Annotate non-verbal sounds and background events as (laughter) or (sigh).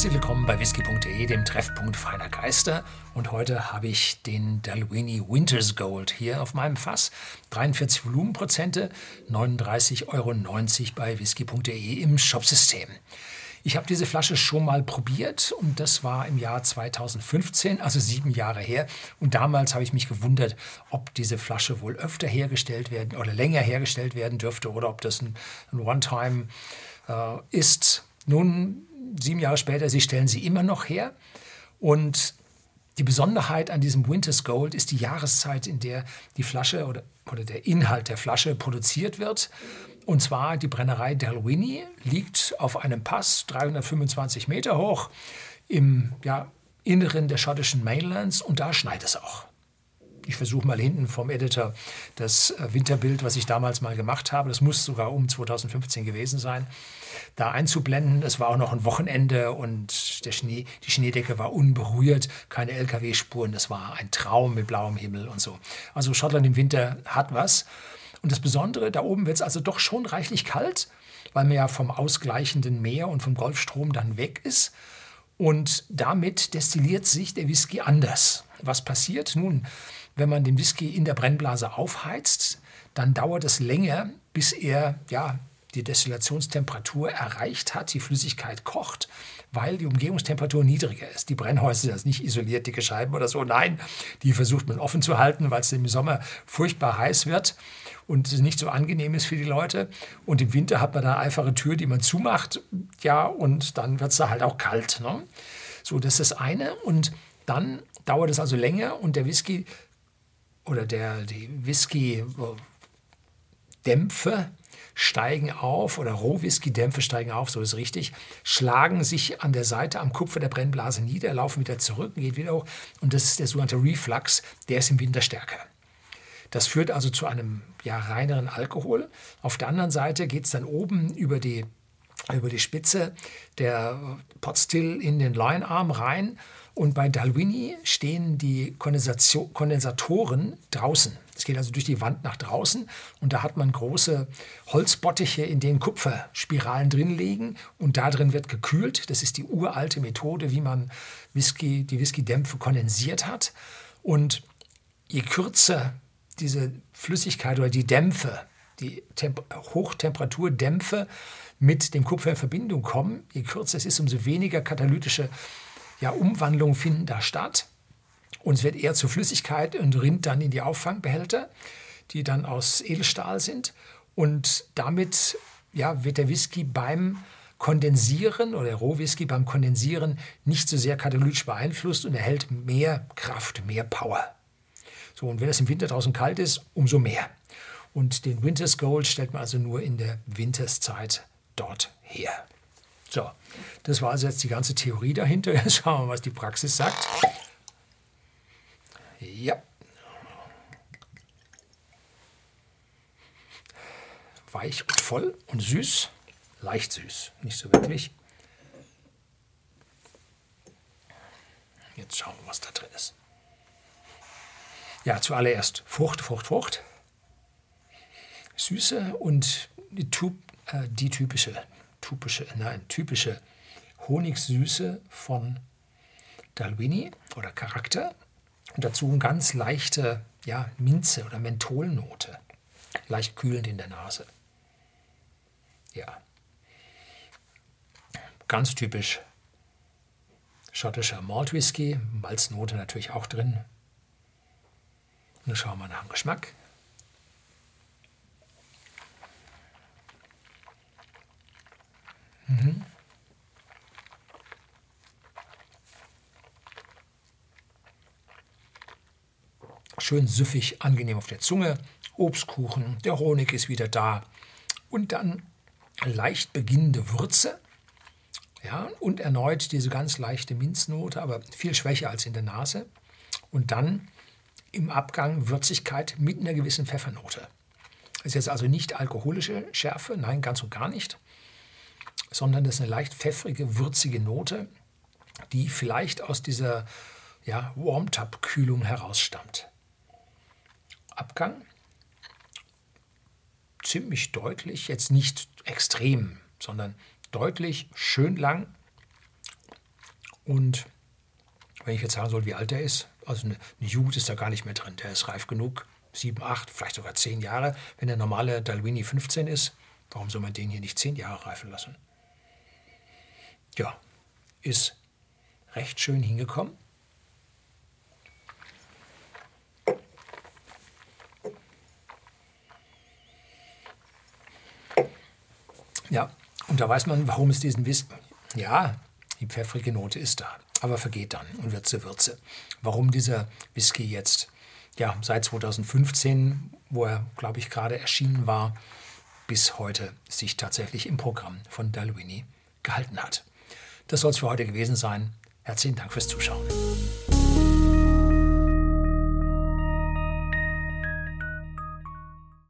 Herzlich willkommen bei whisky.de, dem Treffpunkt feiner Geister. Und heute habe ich den Dalwhinnie Winters Gold hier auf meinem Fass. 43 Volumenprozente, 39,90 Euro bei whisky.de im Shopsystem. Ich habe diese Flasche schon mal probiert und das war im Jahr 2015, also sieben Jahre her. Und damals habe ich mich gewundert, ob diese Flasche wohl öfter hergestellt werden oder länger hergestellt werden dürfte oder ob das ein, ein One-Time äh, ist. Nun, sieben Jahre später, sie stellen sie immer noch her. Und die Besonderheit an diesem Winters Gold ist die Jahreszeit, in der die Flasche oder, oder der Inhalt der Flasche produziert wird. Und zwar die Brennerei Dalwhinnie liegt auf einem Pass, 325 Meter hoch, im ja, Inneren der schottischen Mainlands und da schneit es auch. Ich versuche mal hinten vom Editor das äh, Winterbild, was ich damals mal gemacht habe, das muss sogar um 2015 gewesen sein, da einzublenden. Es war auch noch ein Wochenende und der Schnee, die Schneedecke war unberührt, keine LKW-Spuren, das war ein Traum mit blauem Himmel und so. Also Schottland im Winter hat was. Und das Besondere, da oben wird es also doch schon reichlich kalt, weil man ja vom ausgleichenden Meer und vom Golfstrom dann weg ist. Und damit destilliert sich der Whisky anders. Was passiert? Nun, wenn man den Whisky in der Brennblase aufheizt, dann dauert es länger, bis er ja, die Destillationstemperatur erreicht hat, die Flüssigkeit kocht, weil die Umgebungstemperatur niedriger ist. Die Brennhäuser sind nicht isoliert, dicke Scheiben oder so. Nein, die versucht man offen zu halten, weil es im Sommer furchtbar heiß wird und es nicht so angenehm ist für die Leute. Und im Winter hat man da eine einfache Tür, die man zumacht, ja, und dann wird es da halt auch kalt. Ne? So, das ist das eine. Und dann dauert es also länger und der Whisky oder der, die Whisky-Dämpfe steigen auf oder Rohwhisky-Dämpfe steigen auf, so ist richtig, schlagen sich an der Seite am Kupfer der Brennblase nieder, laufen wieder zurück, geht wieder hoch und das ist der sogenannte Reflux, der ist im Winter stärker. Das führt also zu einem ja, reineren Alkohol. Auf der anderen Seite geht es dann oben über die, über die Spitze der Potstill in den Linearm rein. Und bei Dalwini stehen die Kondensatoren draußen. Es geht also durch die Wand nach draußen und da hat man große Holzbottiche, in denen Kupferspiralen drin liegen und da drin wird gekühlt. Das ist die uralte Methode, wie man Whisky, die Whiskydämpfe kondensiert hat. Und je kürzer diese Flüssigkeit oder die Dämpfe, die Temp Hochtemperaturdämpfe mit dem Kupfer in Verbindung kommen, je kürzer es ist, umso weniger katalytische ja, Umwandlungen finden da statt. Und es wird eher zur Flüssigkeit und rinnt dann in die Auffangbehälter, die dann aus Edelstahl sind. Und damit ja, wird der Whisky beim Kondensieren oder der Rohwhisky beim Kondensieren nicht so sehr katalytisch beeinflusst und erhält mehr Kraft, mehr Power. So, und wenn es im Winter draußen kalt ist, umso mehr. Und den Winters Gold stellt man also nur in der Winterszeit dort her. So, das war also jetzt die ganze Theorie dahinter. (laughs) Jetzt schauen wir mal, was die Praxis sagt. Ja. Weich und voll und süß. Leicht süß, nicht so wirklich. Jetzt schauen wir, was da drin ist. Ja, zuallererst Frucht, Frucht, Frucht. Süße und die, äh, die typische, typische, nein, typische Honigsüße von Dalwini oder Charakter. Und dazu eine ganz leichte ja, Minze- oder Mentholnote. Leicht kühlend in der Nase. Ja. Ganz typisch schottischer Malt Whisky. Malznote natürlich auch drin. Dann schauen wir nach dem Geschmack. Mhm. Schön süffig, angenehm auf der Zunge. Obstkuchen, der Honig ist wieder da. Und dann leicht beginnende Würze. Ja, und erneut diese ganz leichte Minznote, aber viel schwächer als in der Nase. Und dann im Abgang Würzigkeit mit einer gewissen Pfeffernote. Das ist jetzt also nicht alkoholische Schärfe, nein, ganz und gar nicht, sondern das ist eine leicht pfeffrige, würzige Note, die vielleicht aus dieser ja, Warm-Tub-Kühlung herausstammt. Abgang ziemlich deutlich, jetzt nicht extrem, sondern deutlich, schön lang, Und wenn ich jetzt sagen soll, wie alt er ist, also eine, eine Jugend ist da gar nicht mehr drin. Der ist reif genug, sieben, acht, vielleicht sogar zehn Jahre. Wenn der normale Dalwini 15 ist, warum soll man den hier nicht zehn Jahre reifen lassen? Ja, ist recht schön hingekommen. Ja, und da weiß man, warum es diesen Whisky. Ja, die pfeffrige Note ist da, aber vergeht dann und wird zur Würze. Warum dieser Whisky jetzt, ja, seit 2015, wo er, glaube ich, gerade erschienen war, bis heute sich tatsächlich im Programm von Dalwini gehalten hat. Das soll es für heute gewesen sein. Herzlichen Dank fürs Zuschauen.